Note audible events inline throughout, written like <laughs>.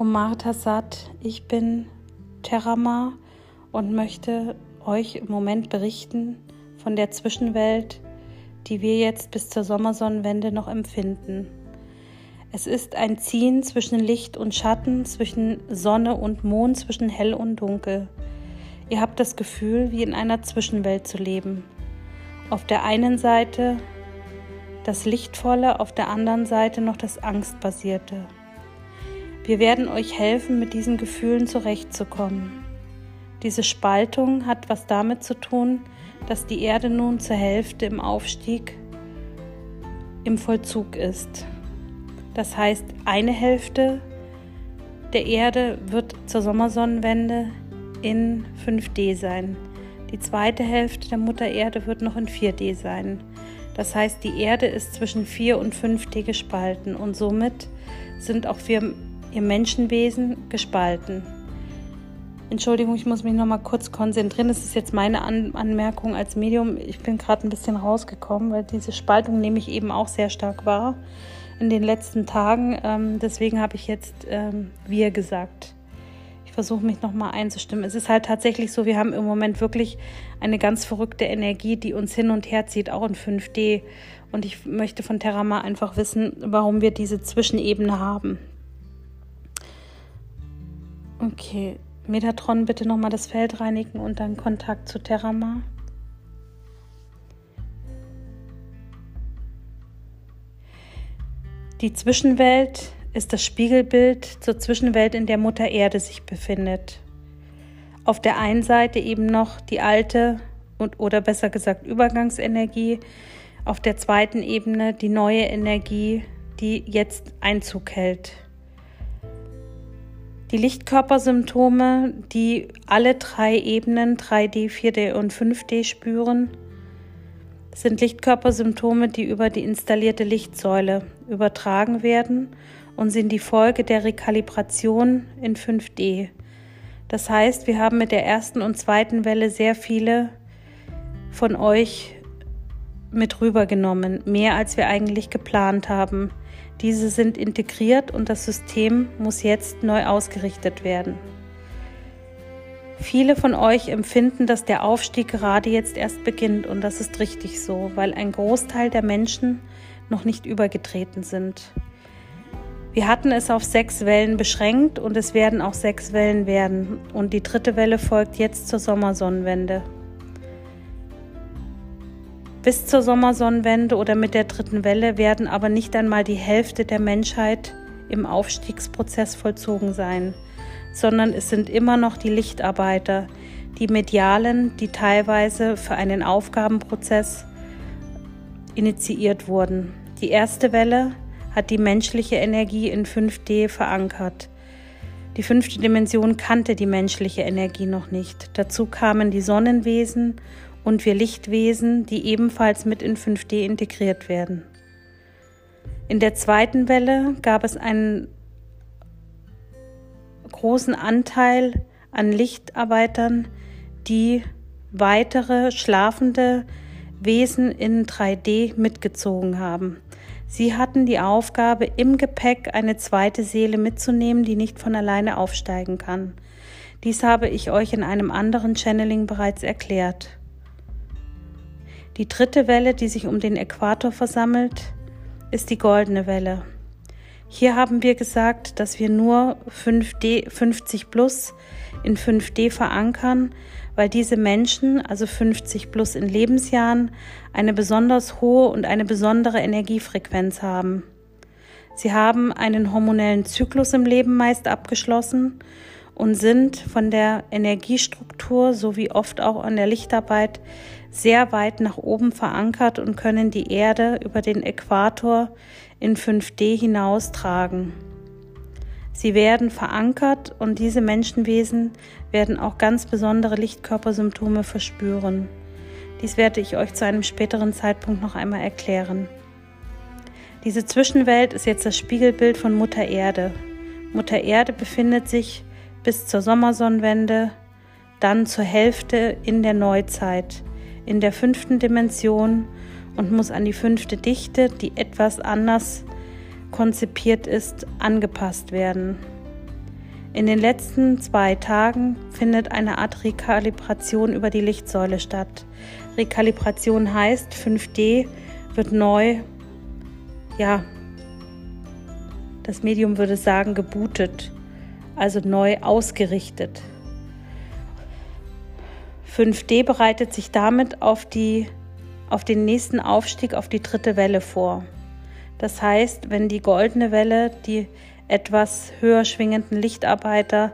Martha Satt, ich bin Terama und möchte euch im Moment berichten von der Zwischenwelt, die wir jetzt bis zur Sommersonnenwende noch empfinden. Es ist ein Ziehen zwischen Licht und Schatten, zwischen Sonne und Mond, zwischen hell und dunkel. Ihr habt das Gefühl, wie in einer Zwischenwelt zu leben. Auf der einen Seite das Lichtvolle, auf der anderen Seite noch das Angstbasierte. Wir werden euch helfen, mit diesen Gefühlen zurechtzukommen. Diese Spaltung hat was damit zu tun, dass die Erde nun zur Hälfte im Aufstieg im Vollzug ist. Das heißt, eine Hälfte der Erde wird zur Sommersonnenwende in 5D sein. Die zweite Hälfte der Mutter Erde wird noch in 4D sein. Das heißt, die Erde ist zwischen 4 und 5D gespalten und somit sind auch wir, ihr Menschenwesen gespalten. Entschuldigung, ich muss mich noch mal kurz konzentrieren. Das ist jetzt meine An Anmerkung als Medium. Ich bin gerade ein bisschen rausgekommen, weil diese Spaltung nehme ich eben auch sehr stark wahr in den letzten Tagen. Ähm, deswegen habe ich jetzt ähm, wir gesagt. Ich versuche mich noch mal einzustimmen. Es ist halt tatsächlich so, wir haben im Moment wirklich eine ganz verrückte Energie, die uns hin und her zieht, auch in 5D. Und ich möchte von Terrama einfach wissen, warum wir diese Zwischenebene haben. Okay, Metatron bitte nochmal das Feld reinigen und dann Kontakt zu Terrama. Die Zwischenwelt ist das Spiegelbild zur Zwischenwelt, in der Mutter Erde sich befindet. Auf der einen Seite eben noch die alte und oder besser gesagt Übergangsenergie, auf der zweiten Ebene die neue Energie, die jetzt Einzug hält. Die Lichtkörpersymptome, die alle drei Ebenen 3D, 4D und 5D spüren, sind Lichtkörpersymptome, die über die installierte Lichtsäule übertragen werden und sind die Folge der Rekalibration in 5D. Das heißt, wir haben mit der ersten und zweiten Welle sehr viele von euch mit rübergenommen, mehr als wir eigentlich geplant haben. Diese sind integriert und das System muss jetzt neu ausgerichtet werden. Viele von euch empfinden, dass der Aufstieg gerade jetzt erst beginnt und das ist richtig so, weil ein Großteil der Menschen noch nicht übergetreten sind. Wir hatten es auf sechs Wellen beschränkt und es werden auch sechs Wellen werden. Und die dritte Welle folgt jetzt zur Sommersonnenwende. Bis zur Sommersonnenwende oder mit der dritten Welle werden aber nicht einmal die Hälfte der Menschheit im Aufstiegsprozess vollzogen sein, sondern es sind immer noch die Lichtarbeiter, die Medialen, die teilweise für einen Aufgabenprozess initiiert wurden. Die erste Welle hat die menschliche Energie in 5D verankert. Die fünfte Dimension kannte die menschliche Energie noch nicht. Dazu kamen die Sonnenwesen und wir Lichtwesen, die ebenfalls mit in 5D integriert werden. In der zweiten Welle gab es einen großen Anteil an Lichtarbeitern, die weitere schlafende Wesen in 3D mitgezogen haben. Sie hatten die Aufgabe, im Gepäck eine zweite Seele mitzunehmen, die nicht von alleine aufsteigen kann. Dies habe ich euch in einem anderen Channeling bereits erklärt. Die dritte Welle, die sich um den Äquator versammelt, ist die goldene Welle. Hier haben wir gesagt, dass wir nur 5D, 50 plus in 5D verankern, weil diese Menschen, also 50 plus in Lebensjahren, eine besonders hohe und eine besondere Energiefrequenz haben. Sie haben einen hormonellen Zyklus im Leben meist abgeschlossen und sind von der Energiestruktur sowie oft auch an der Lichtarbeit sehr weit nach oben verankert und können die Erde über den Äquator in 5D hinaustragen. Sie werden verankert und diese Menschenwesen werden auch ganz besondere Lichtkörpersymptome verspüren. Dies werde ich euch zu einem späteren Zeitpunkt noch einmal erklären. Diese Zwischenwelt ist jetzt das Spiegelbild von Mutter Erde. Mutter Erde befindet sich bis zur Sommersonnenwende, dann zur Hälfte in der Neuzeit, in der fünften Dimension und muss an die fünfte Dichte, die etwas anders konzipiert ist, angepasst werden. In den letzten zwei Tagen findet eine Art Rekalibration über die Lichtsäule statt. Rekalibration heißt, 5D wird neu, ja, das Medium würde sagen, gebootet, also neu ausgerichtet. 5D bereitet sich damit auf, die, auf den nächsten Aufstieg, auf die dritte Welle vor. Das heißt, wenn die goldene Welle, die etwas höher schwingenden Lichtarbeiter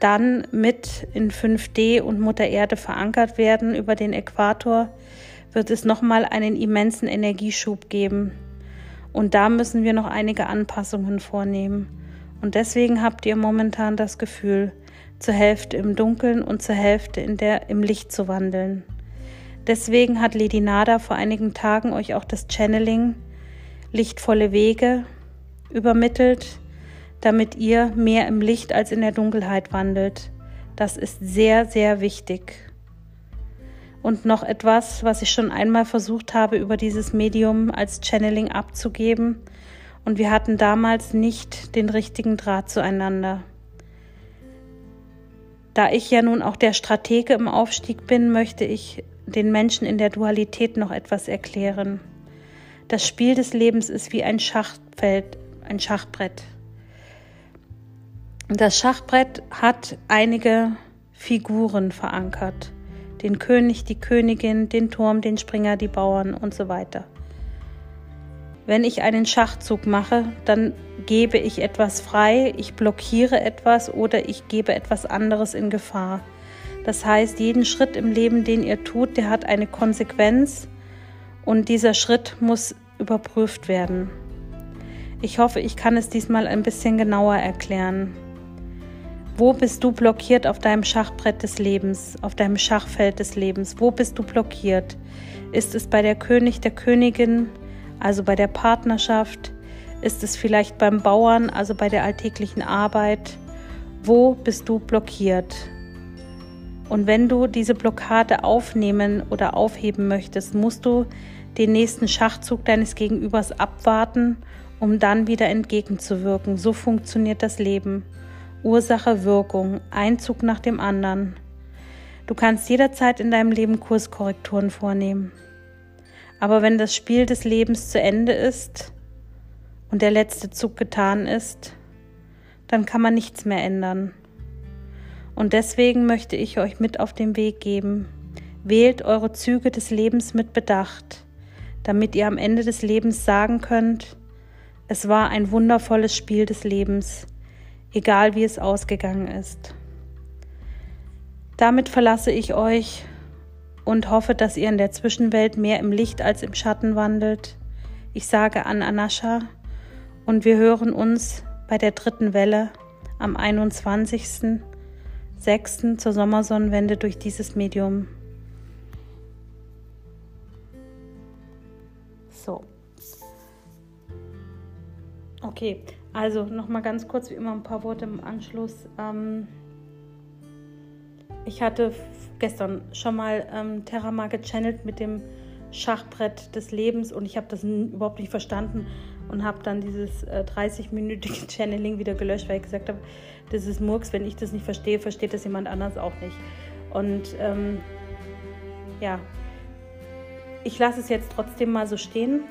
dann mit in 5D und Mutter Erde verankert werden über den Äquator, wird es nochmal einen immensen Energieschub geben. Und da müssen wir noch einige Anpassungen vornehmen. Und deswegen habt ihr momentan das Gefühl, zur Hälfte im Dunkeln und zur Hälfte in der, im Licht zu wandeln. Deswegen hat Lady Nada vor einigen Tagen euch auch das Channeling Lichtvolle Wege übermittelt, damit ihr mehr im Licht als in der Dunkelheit wandelt. Das ist sehr, sehr wichtig. Und noch etwas, was ich schon einmal versucht habe, über dieses Medium als Channeling abzugeben. Und wir hatten damals nicht den richtigen Draht zueinander. Da ich ja nun auch der Stratege im Aufstieg bin, möchte ich den Menschen in der Dualität noch etwas erklären. Das Spiel des Lebens ist wie ein Schachfeld, ein Schachbrett. Das Schachbrett hat einige Figuren verankert. Den König, die Königin, den Turm, den Springer, die Bauern und so weiter. Wenn ich einen Schachzug mache, dann gebe ich etwas frei, ich blockiere etwas oder ich gebe etwas anderes in Gefahr. Das heißt, jeden Schritt im Leben, den ihr tut, der hat eine Konsequenz und dieser Schritt muss überprüft werden. Ich hoffe, ich kann es diesmal ein bisschen genauer erklären. Wo bist du blockiert auf deinem Schachbrett des Lebens, auf deinem Schachfeld des Lebens? Wo bist du blockiert? Ist es bei der König, der Königin, also bei der Partnerschaft? Ist es vielleicht beim Bauern, also bei der alltäglichen Arbeit? Wo bist du blockiert? Und wenn du diese Blockade aufnehmen oder aufheben möchtest, musst du den nächsten Schachzug deines Gegenübers abwarten, um dann wieder entgegenzuwirken. So funktioniert das Leben. Ursache, Wirkung, ein Zug nach dem anderen. Du kannst jederzeit in deinem Leben Kurskorrekturen vornehmen. Aber wenn das Spiel des Lebens zu Ende ist und der letzte Zug getan ist, dann kann man nichts mehr ändern. Und deswegen möchte ich euch mit auf den Weg geben. Wählt eure Züge des Lebens mit Bedacht, damit ihr am Ende des Lebens sagen könnt, es war ein wundervolles Spiel des Lebens egal wie es ausgegangen ist. Damit verlasse ich euch und hoffe, dass ihr in der Zwischenwelt mehr im Licht als im Schatten wandelt. Ich sage an Anascha und wir hören uns bei der dritten Welle am 21.06. zur Sommersonnenwende durch dieses Medium. So. Okay, also nochmal ganz kurz, wie immer ein paar Worte im Anschluss. Ähm, ich hatte gestern schon mal ähm, Terrama gechannelt mit dem Schachbrett des Lebens und ich habe das überhaupt nicht verstanden und habe dann dieses äh, 30-minütige <laughs> Channeling wieder gelöscht, weil ich gesagt habe, das ist Murks, wenn ich das nicht verstehe, versteht das jemand anders auch nicht. Und ähm, ja, ich lasse es jetzt trotzdem mal so stehen.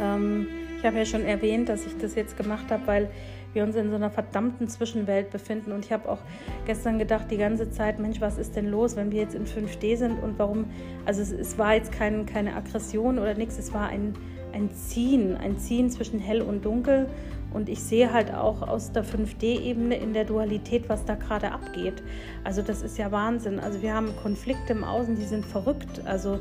Ähm, ich habe ja schon erwähnt, dass ich das jetzt gemacht habe, weil wir uns in so einer verdammten Zwischenwelt befinden. Und ich habe auch gestern gedacht, die ganze Zeit, Mensch, was ist denn los, wenn wir jetzt in 5D sind und warum? Also es, es war jetzt kein, keine Aggression oder nichts, es war ein, ein Ziehen, ein Ziehen zwischen hell und dunkel. Und ich sehe halt auch aus der 5D-Ebene in der Dualität, was da gerade abgeht. Also das ist ja Wahnsinn. Also wir haben Konflikte im Außen, die sind verrückt. Also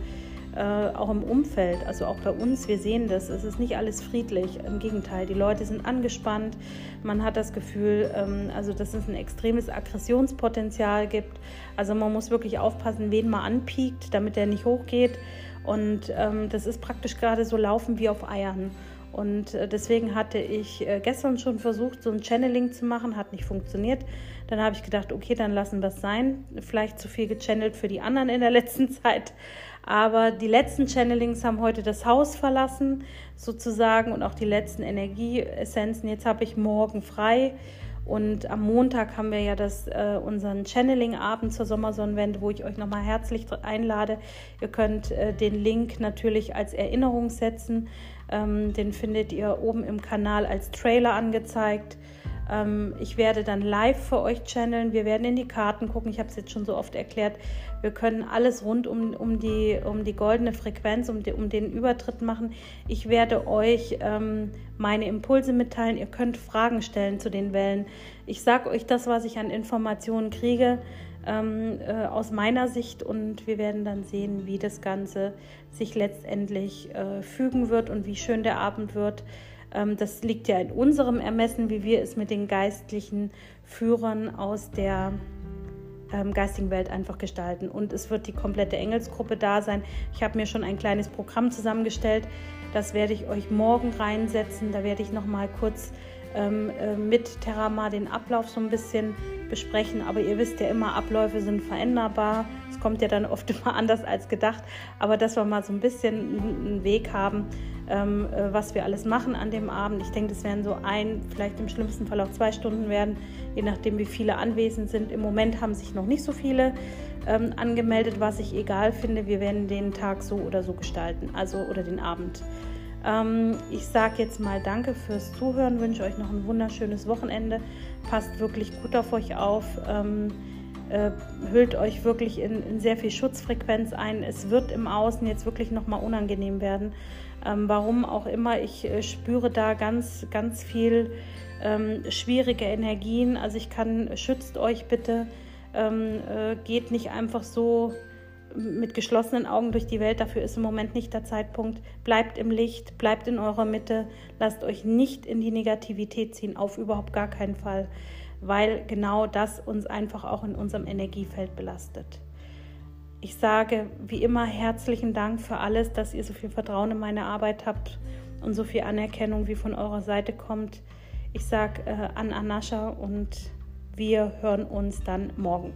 äh, auch im Umfeld, also auch bei uns, wir sehen das, es ist nicht alles friedlich, im Gegenteil, die Leute sind angespannt, man hat das Gefühl, ähm, also dass es ein extremes Aggressionspotenzial gibt, also man muss wirklich aufpassen, wen man anpiekt, damit der nicht hochgeht und ähm, das ist praktisch gerade so laufen wie auf Eiern. Und äh, deswegen hatte ich äh, gestern schon versucht, so ein Channeling zu machen, hat nicht funktioniert. Dann habe ich gedacht, okay, dann lassen wir es sein. Vielleicht zu viel gechannelt für die anderen in der letzten <laughs> Zeit. Aber die letzten Channelings haben heute das Haus verlassen, sozusagen, und auch die letzten Energieessenzen. Jetzt habe ich morgen frei Und am Montag haben wir ja das, äh, unseren Channeling-Abend zur Sommersonnenwende, wo ich euch nochmal herzlich einlade. Ihr könnt äh, den Link natürlich als Erinnerung setzen. Ähm, den findet ihr oben im Kanal als Trailer angezeigt. Ähm, ich werde dann live für euch channeln. Wir werden in die Karten gucken. Ich habe es jetzt schon so oft erklärt. Wir können alles rund um, um, die, um die goldene Frequenz, um, die, um den Übertritt machen. Ich werde euch ähm, meine Impulse mitteilen. Ihr könnt Fragen stellen zu den Wellen. Ich sage euch das, was ich an Informationen kriege. Ähm, äh, aus meiner Sicht und wir werden dann sehen, wie das Ganze sich letztendlich äh, fügen wird und wie schön der Abend wird. Ähm, das liegt ja in unserem Ermessen, wie wir es mit den geistlichen Führern aus der ähm, geistigen Welt einfach gestalten. Und es wird die komplette Engelsgruppe da sein. Ich habe mir schon ein kleines Programm zusammengestellt. Das werde ich euch morgen reinsetzen. Da werde ich noch mal kurz ähm, äh, mit Terama den Ablauf so ein bisschen besprechen. Aber ihr wisst ja immer, Abläufe sind veränderbar. Es kommt ja dann oft <laughs> immer anders als gedacht. Aber dass wir mal so ein bisschen einen Weg haben, ähm, äh, was wir alles machen an dem Abend. Ich denke, das werden so ein, vielleicht im schlimmsten Fall auch zwei Stunden werden, je nachdem, wie viele anwesend sind. Im Moment haben sich noch nicht so viele ähm, angemeldet, was ich egal finde. Wir werden den Tag so oder so gestalten, also oder den Abend. Ähm, ich sage jetzt mal Danke fürs Zuhören, wünsche euch noch ein wunderschönes Wochenende. Passt wirklich gut auf euch auf. Ähm, äh, hüllt euch wirklich in, in, sehr viel Schutzfrequenz ein. Es wird im Außen jetzt wirklich nochmal unangenehm werden. Ähm, warum auch immer, ich äh, spüre da ganz, ganz viel ähm, schwierige Energien. Also ich kann, schützt euch bitte, ähm, äh, geht nicht einfach so mit geschlossenen Augen durch die Welt. Dafür ist im Moment nicht der Zeitpunkt. Bleibt im Licht, bleibt in eurer Mitte, lasst euch nicht in die Negativität ziehen, auf überhaupt gar keinen Fall, weil genau das uns einfach auch in unserem Energiefeld belastet. Ich sage wie immer herzlichen Dank für alles, dass ihr so viel Vertrauen in meine Arbeit habt und so viel Anerkennung, wie von eurer Seite kommt. Ich sage äh, an Anascha und wir hören uns dann morgen.